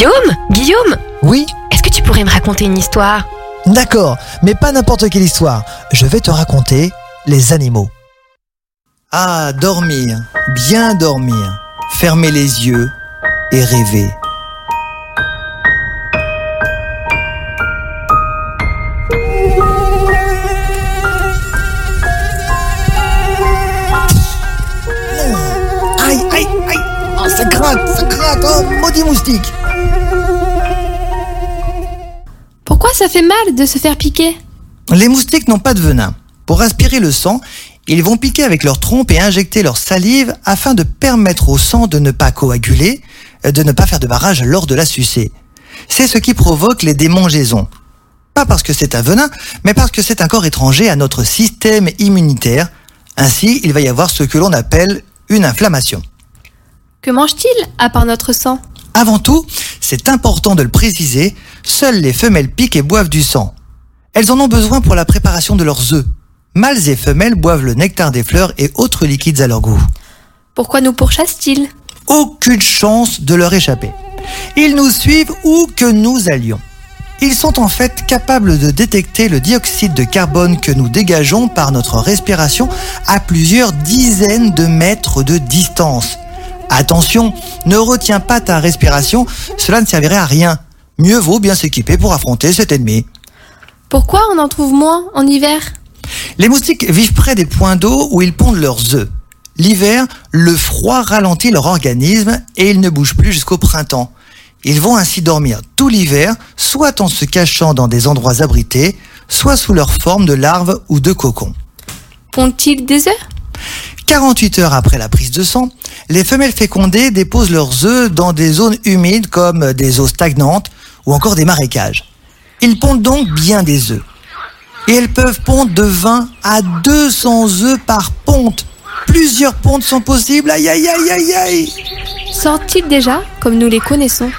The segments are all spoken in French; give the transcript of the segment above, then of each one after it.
Guillaume Guillaume Oui Est-ce que tu pourrais me raconter une histoire? D'accord, mais pas n'importe quelle histoire. Je vais te raconter les animaux. Ah, dormir, bien dormir, fermer les yeux et rêver. Aïe, aïe, aïe Oh, ça gratte, ça gratte Oh, maudit moustique Pourquoi ça fait mal de se faire piquer Les moustiques n'ont pas de venin. Pour aspirer le sang, ils vont piquer avec leur trompe et injecter leur salive afin de permettre au sang de ne pas coaguler, euh, de ne pas faire de barrage lors de la sucée. C'est ce qui provoque les démangeaisons. Pas parce que c'est un venin, mais parce que c'est un corps étranger à notre système immunitaire. Ainsi, il va y avoir ce que l'on appelle une inflammation. Que mange-t-il à part notre sang Avant tout, c'est important de le préciser, seules les femelles piquent et boivent du sang. Elles en ont besoin pour la préparation de leurs œufs. Mâles et femelles boivent le nectar des fleurs et autres liquides à leur goût. Pourquoi nous pourchassent-ils? Aucune chance de leur échapper. Ils nous suivent où que nous allions. Ils sont en fait capables de détecter le dioxyde de carbone que nous dégageons par notre respiration à plusieurs dizaines de mètres de distance. Attention, ne retiens pas ta respiration, cela ne servirait à rien. Mieux vaut bien s'équiper pour affronter cet ennemi. Pourquoi on en trouve moins en hiver? Les moustiques vivent près des points d'eau où ils pondent leurs œufs. L'hiver, le froid ralentit leur organisme et ils ne bougent plus jusqu'au printemps. Ils vont ainsi dormir tout l'hiver, soit en se cachant dans des endroits abrités, soit sous leur forme de larves ou de cocons. Pondent-ils des œufs? 48 heures après la prise de sang, les femelles fécondées déposent leurs œufs dans des zones humides comme des eaux stagnantes ou encore des marécages. Ils pondent donc bien des œufs. Et elles peuvent pondre de 20 à 200 œufs par ponte. Plusieurs pontes sont possibles. Aïe aïe aïe aïe aïe. Sortent-ils déjà comme nous les connaissons?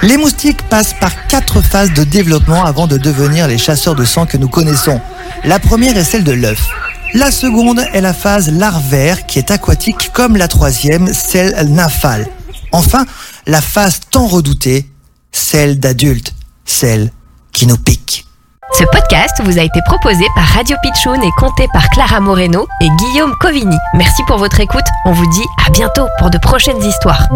Les moustiques passent par quatre phases de développement avant de devenir les chasseurs de sang que nous connaissons. La première est celle de l'œuf. La seconde est la phase larvaire qui est aquatique comme la troisième, celle nymphale. Enfin, la phase tant redoutée, celle d'adulte, celle qui nous pique. Ce podcast vous a été proposé par Radio Pitchoun et compté par Clara Moreno et Guillaume Covini. Merci pour votre écoute. On vous dit à bientôt pour de prochaines histoires.